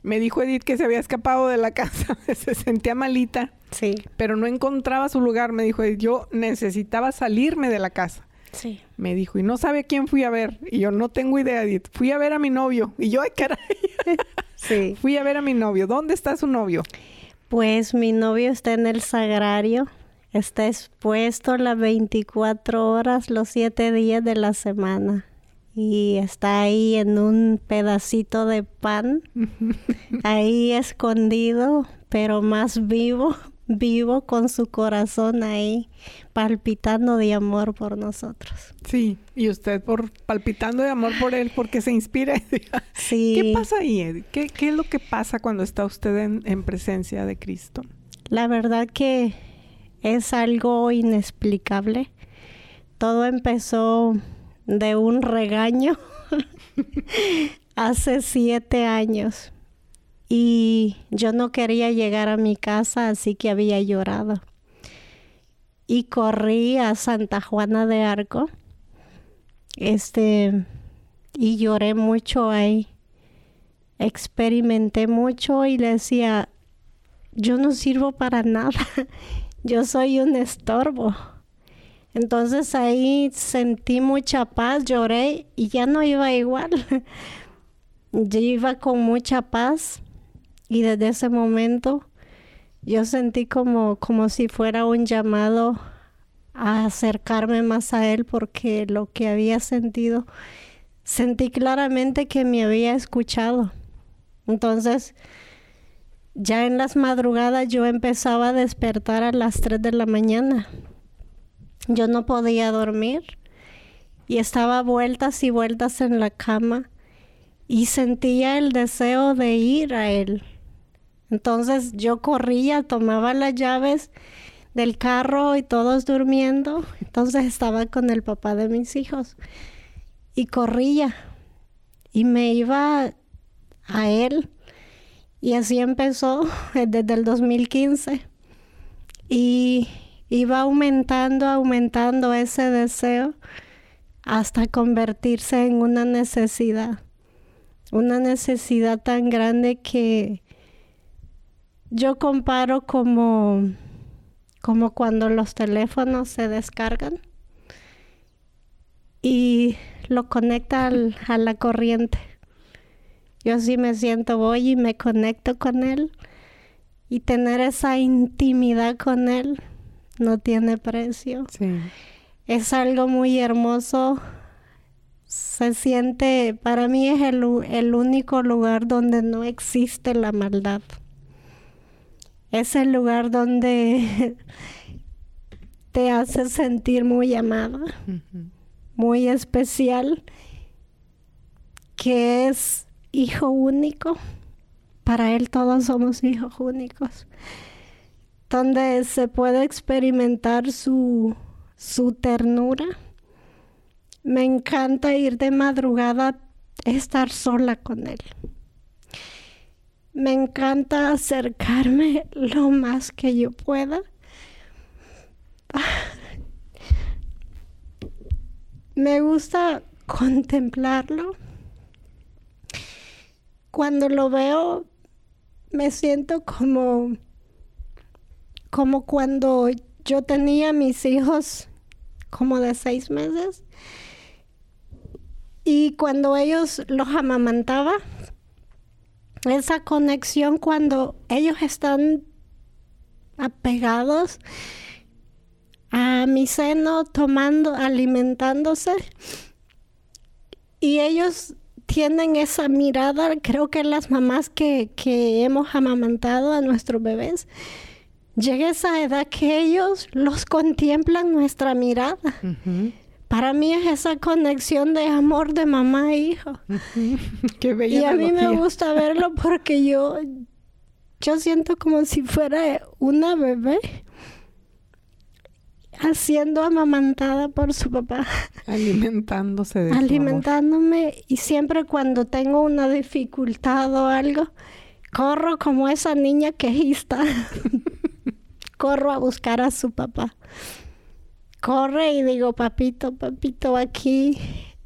me dijo Edith que se había escapado de la casa, se sentía malita. Sí. Pero no encontraba su lugar, me dijo Edith. Yo necesitaba salirme de la casa. Sí. Me dijo, y no sabe a quién fui a ver. Y yo, no tengo idea. Fui a ver a mi novio. Y yo, ay, caray. sí. Fui a ver a mi novio. ¿Dónde está su novio? Pues mi novio está en el sagrario. Está expuesto las 24 horas, los 7 días de la semana. Y está ahí en un pedacito de pan, ahí escondido, pero más vivo, vivo con su corazón ahí palpitando de amor por nosotros. Sí, y usted por palpitando de amor por él porque se inspira. sí. ¿Qué pasa ahí? ¿Qué, ¿Qué, es lo que pasa cuando está usted en, en presencia de Cristo? La verdad que es algo inexplicable. Todo empezó de un regaño hace siete años y yo no quería llegar a mi casa, así que había llorado. Y corrí a Santa Juana de Arco. Este, y lloré mucho ahí. Experimenté mucho y le decía, yo no sirvo para nada. yo soy un estorbo. Entonces ahí sentí mucha paz, lloré y ya no iba igual. yo iba con mucha paz y desde ese momento yo sentí como, como si fuera un llamado a acercarme más a Él porque lo que había sentido, sentí claramente que me había escuchado. Entonces, ya en las madrugadas yo empezaba a despertar a las 3 de la mañana. Yo no podía dormir y estaba vueltas y vueltas en la cama y sentía el deseo de ir a Él entonces yo corría, tomaba las llaves del carro y todos durmiendo. Entonces estaba con el papá de mis hijos y corría y me iba a él. Y así empezó desde el 2015. Y iba aumentando, aumentando ese deseo hasta convertirse en una necesidad. Una necesidad tan grande que yo comparo como, como cuando los teléfonos se descargan y lo conecta a la corriente. Yo así me siento, voy y me conecto con él y tener esa intimidad con él no tiene precio. Es algo muy hermoso. Se siente, para mí es el, el único lugar donde no existe la maldad es el lugar donde te hace sentir muy amada, muy especial, que es hijo único. Para Él todos somos hijos únicos, donde se puede experimentar su, su ternura. Me encanta ir de madrugada, estar sola con Él me encanta acercarme lo más que yo pueda. Me gusta contemplarlo. Cuando lo veo, me siento como, como cuando yo tenía mis hijos como de seis meses. Y cuando ellos los amamantaba, esa conexión cuando ellos están apegados a mi seno, tomando, alimentándose. Y ellos tienen esa mirada, creo que las mamás que, hemos amamantado a nuestros bebés, llega esa edad que ellos los contemplan nuestra mirada. Para mí es esa conexión de amor de mamá e hijo. Qué bella y a mí me gusta verlo porque yo, yo siento como si fuera una bebé siendo amamantada por su papá. Alimentándose de Alimentándome y siempre cuando tengo una dificultad o algo, corro como esa niña quejista. corro a buscar a su papá. Corre y digo, papito, papito, aquí.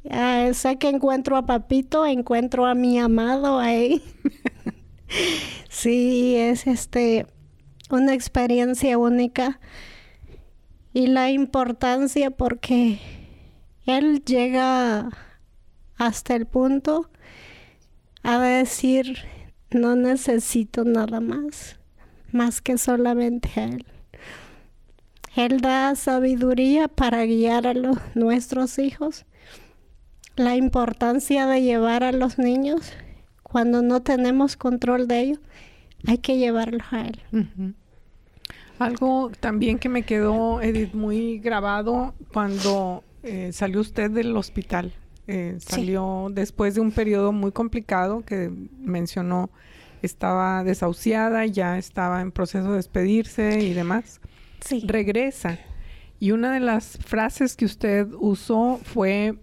Ah, sé que encuentro a papito, encuentro a mi amado ahí. sí, es este una experiencia única y la importancia porque él llega hasta el punto a decir no necesito nada más más que solamente a Él. Él da sabiduría para guiar a los, nuestros hijos. La importancia de llevar a los niños cuando no tenemos control de ellos, hay que llevarlos a Él. Algo también que me quedó, Edith, muy grabado cuando eh, salió usted del hospital. Eh, salió después de un periodo muy complicado que mencionó estaba desahuciada, ya estaba en proceso de despedirse y demás. Sí. Regresa. Y una de las frases que usted usó fue,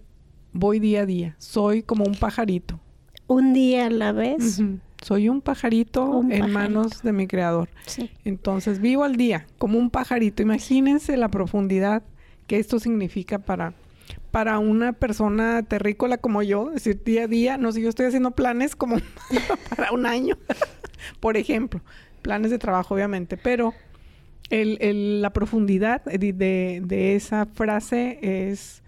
voy día a día, soy como un pajarito. Un día a la vez. Soy un pajarito en manos de mi creador. Sí. Entonces vivo al día, como un pajarito. Imagínense la profundidad que esto significa para, para una persona terrícola como yo, es decir, día a día, no sé, yo estoy haciendo planes como para un año, por ejemplo, planes de trabajo obviamente, pero la profundidad de, esa frase es,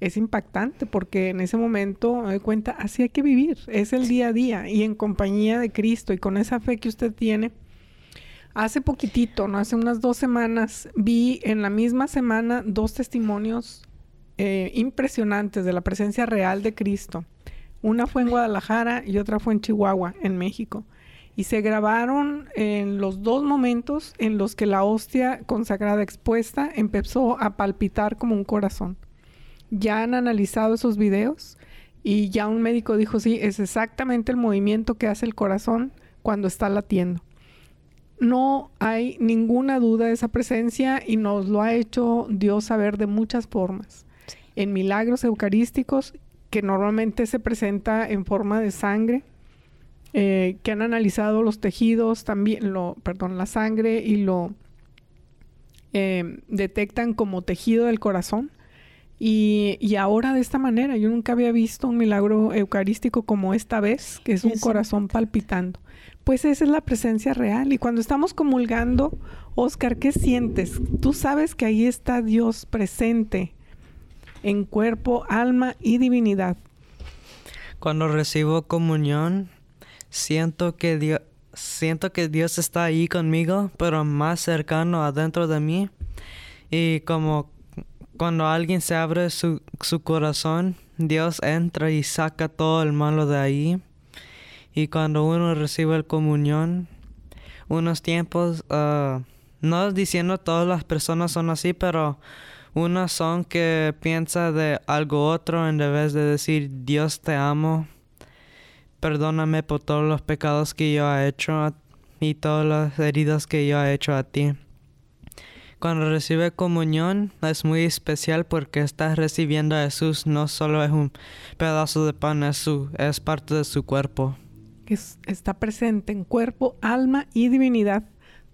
es impactante porque en ese momento me doy cuenta, así hay que vivir, es el día a día y en compañía de Cristo y con esa fe que usted tiene. Hace poquitito, no hace unas dos semanas, vi en la misma semana dos testimonios eh, impresionantes de la presencia real de Cristo. Una fue en Guadalajara y otra fue en Chihuahua, en México. Y se grabaron en los dos momentos en los que la hostia consagrada expuesta empezó a palpitar como un corazón. Ya han analizado esos videos y ya un médico dijo, sí, es exactamente el movimiento que hace el corazón cuando está latiendo. No hay ninguna duda de esa presencia y nos lo ha hecho Dios saber de muchas formas en milagros eucarísticos que normalmente se presenta en forma de sangre, eh, que han analizado los tejidos también, lo, perdón, la sangre y lo eh, detectan como tejido del corazón. Y, y, ahora de esta manera, yo nunca había visto un milagro eucarístico como esta vez, que es un corazón palpitando. Pues esa es la presencia real. Y cuando estamos comulgando, Oscar, ¿qué sientes? Tú sabes que ahí está Dios presente en cuerpo, alma y divinidad. Cuando recibo comunión, siento que Dios, siento que Dios está ahí conmigo, pero más cercano adentro de mí. Y como cuando alguien se abre su, su corazón, Dios entra y saca todo el malo de ahí. Y cuando uno recibe el comunión, unos tiempos, uh, no diciendo todas las personas son así, pero unas son que piensa de algo otro en vez de decir Dios te amo. Perdóname por todos los pecados que yo he hecho y todas las heridas que yo he hecho a ti. Cuando recibe comunión es muy especial porque estás recibiendo a Jesús, no solo es un pedazo de pan, es, su, es parte de su cuerpo. está presente en cuerpo, alma y divinidad,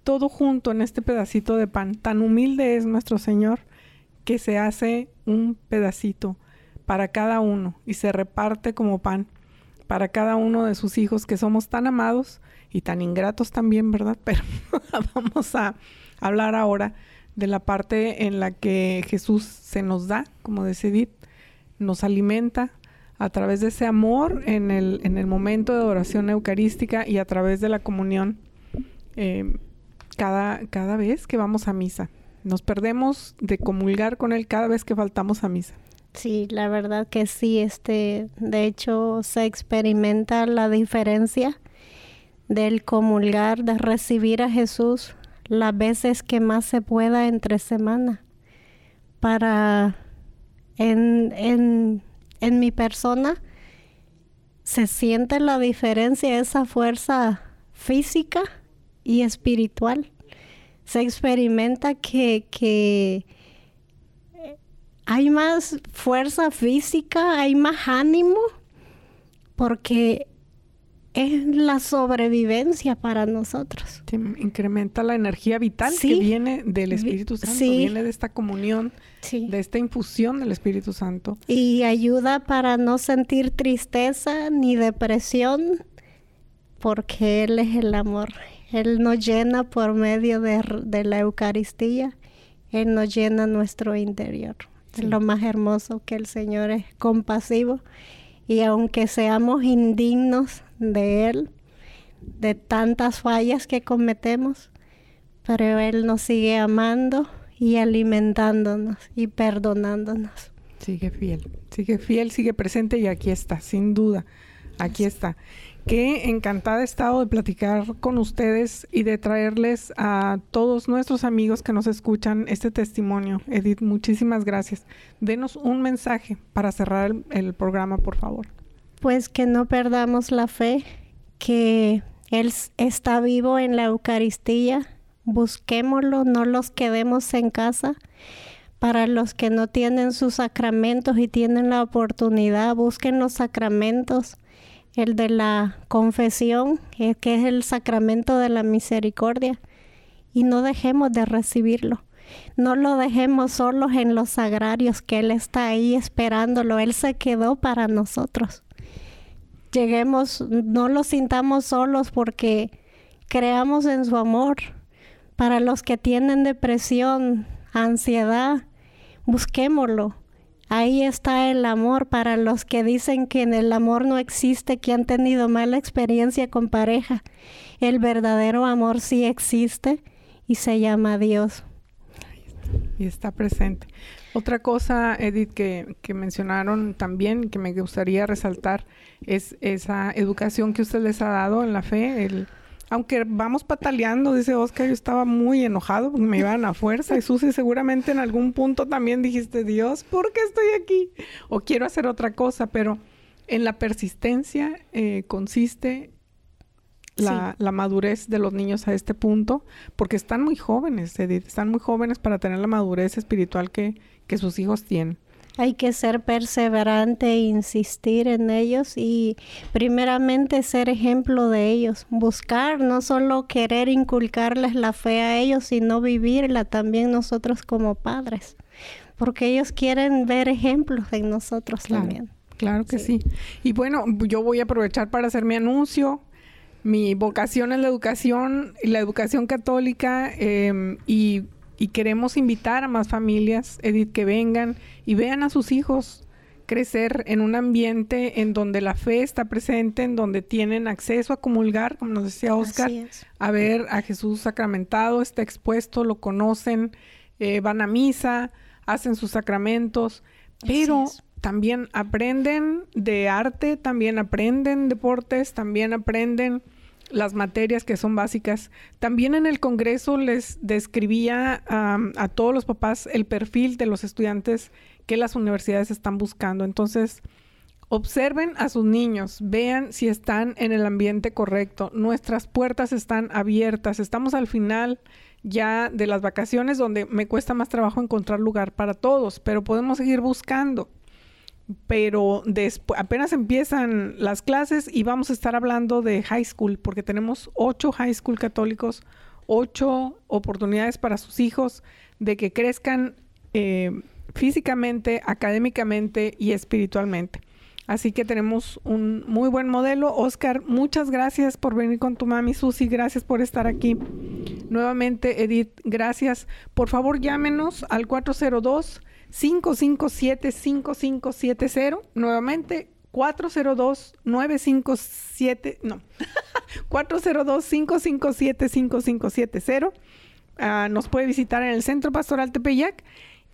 todo junto en este pedacito de pan. Tan humilde es nuestro Señor que se hace un pedacito para cada uno y se reparte como pan para cada uno de sus hijos que somos tan amados y tan ingratos también, ¿verdad? Pero vamos a hablar ahora de la parte en la que Jesús se nos da, como decía nos alimenta a través de ese amor en el, en el momento de oración eucarística y a través de la comunión eh, cada, cada vez que vamos a misa. Nos perdemos de comulgar con Él cada vez que faltamos a misa. Sí, la verdad que sí, este, de hecho se experimenta la diferencia del comulgar, de recibir a Jesús las veces que más se pueda entre semana. Para en, en, en mi persona se siente la diferencia, esa fuerza física y espiritual se experimenta que, hay más fuerza física, hay más ánimo, porque es la sobrevivencia para nosotros. incrementa la energía vital que viene del Espíritu Santo, viene de esta comunión, de esta infusión del Espíritu Santo. Y ayuda para no sentir tristeza ni depresión, porque Él es el amor. Él nos llena por medio de, de la Eucaristía, Él nos llena nuestro interior. Es lo más hermoso que el Señor es compasivo y aunque seamos indignos de Él, de tantas fallas que cometemos, pero Él nos sigue amando y alimentándonos y perdonándonos. Sigue fiel, sigue fiel, sigue presente y aquí está, sin duda, aquí está. Qué encantada he estado de platicar con ustedes y de traerles a todos nuestros amigos que nos escuchan este testimonio. Edith, muchísimas gracias. Denos un mensaje para cerrar el, programa, por favor. Pues que no perdamos la fe, que Él está vivo en la Eucaristía. Busquémoslo, no los quedemos en casa. Para los que no tienen sus sacramentos y tienen la oportunidad, busquen los sacramentos el de la confesión, que es el sacramento de la misericordia, y no dejemos de recibirlo. No lo dejemos solos en los sagrarios, que Él está ahí esperándolo. Él se quedó para nosotros. Lleguemos, no lo sintamos solos porque creamos en su amor. Para los que tienen depresión, ansiedad, busquémoslo Ahí está el amor para los que dicen que en el amor no existe, que han tenido mala experiencia con pareja. El verdadero amor sí existe y se llama Dios. Y está presente. Otra cosa, Edith, que, que mencionaron también, que me gustaría resaltar, es esa educación que usted les ha dado en la fe, el, aunque vamos pataleando, dice Oscar, yo estaba muy enojado porque me iban a fuerza. Y Susi, seguramente en algún punto también dijiste, Dios, ¿por qué estoy aquí? O quiero hacer otra cosa, pero en la persistencia eh, consiste la, madurez de los niños a este punto, porque están muy jóvenes, Edith, están muy jóvenes para tener la madurez espiritual que, que sus hijos tienen. Hay que ser perseverante e insistir en ellos y primeramente ser ejemplo de ellos. Buscar, no solo querer inculcarles la fe a ellos, sino vivirla también nosotros como padres. Porque ellos quieren ver ejemplos en nosotros también. Claro que sí. Y bueno, yo voy a aprovechar para hacer mi anuncio. Mi vocación es la educación, la educación católica eh, y y queremos invitar a más familias, Edith, que vengan y vean a sus hijos crecer en un ambiente en donde la fe está presente, en donde tienen acceso a comulgar, como nos decía Oscar, a ver a Jesús sacramentado, está expuesto, lo conocen, eh, van a misa, hacen sus sacramentos, pero también aprenden de arte, también aprenden deportes, también aprenden las materias que son básicas. También en el Congreso les describía a todos los papás el perfil de los estudiantes que las universidades están buscando. Entonces, observen a sus niños, vean si están en el ambiente correcto. Nuestras puertas están abiertas. Estamos al final ya de las vacaciones donde me cuesta más trabajo encontrar lugar para todos, pero podemos seguir buscando pero después apenas empiezan las clases y vamos a estar hablando de high school porque tenemos ocho high school católicos, ocho oportunidades para sus hijos de que crezcan eh, físicamente, académicamente y espiritualmente. Así que tenemos un muy buen modelo. Oscar, muchas gracias por venir con tu mami Susi. Gracias por estar aquí. Nuevamente, Edith, gracias. Por favor, llámenos al 402 557-5570. Nuevamente, 402-957, no, 402-557-5570. Ah, nos puede visitar en el Centro Pastoral Tepeyac.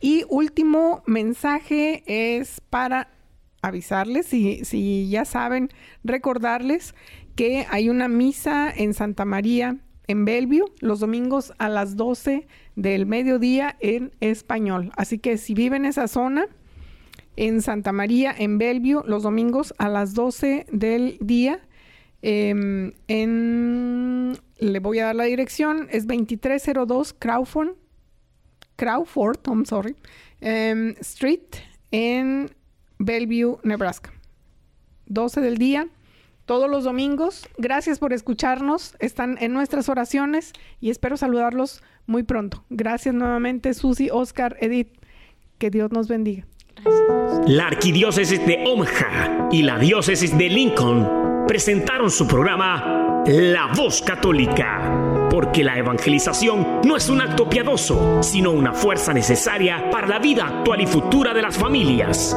Y último mensaje es para avisarles, si, si ya saben, recordarles que hay una misa en Santa María en Bellevue los domingos a las 12 del mediodía en español. Así que si vive en esa zona, en Santa María, en Bellevue, los domingos a las 12 del día, em, en, le voy a dar la dirección, es 2302 Crawford Crawford, I'm sorry, em, Street en Bellevue, Nebraska. 12 del día, todos los domingos. Gracias por escucharnos. Están en nuestras oraciones y espero saludarlos muy pronto. Gracias nuevamente, Susi, Oscar, Edith. Que Dios nos bendiga. La arquidiócesis de Omaha y la diócesis de Lincoln presentaron su programa La Voz Católica, porque la evangelización no es un acto piadoso, sino una fuerza necesaria para la vida actual y futura de las familias.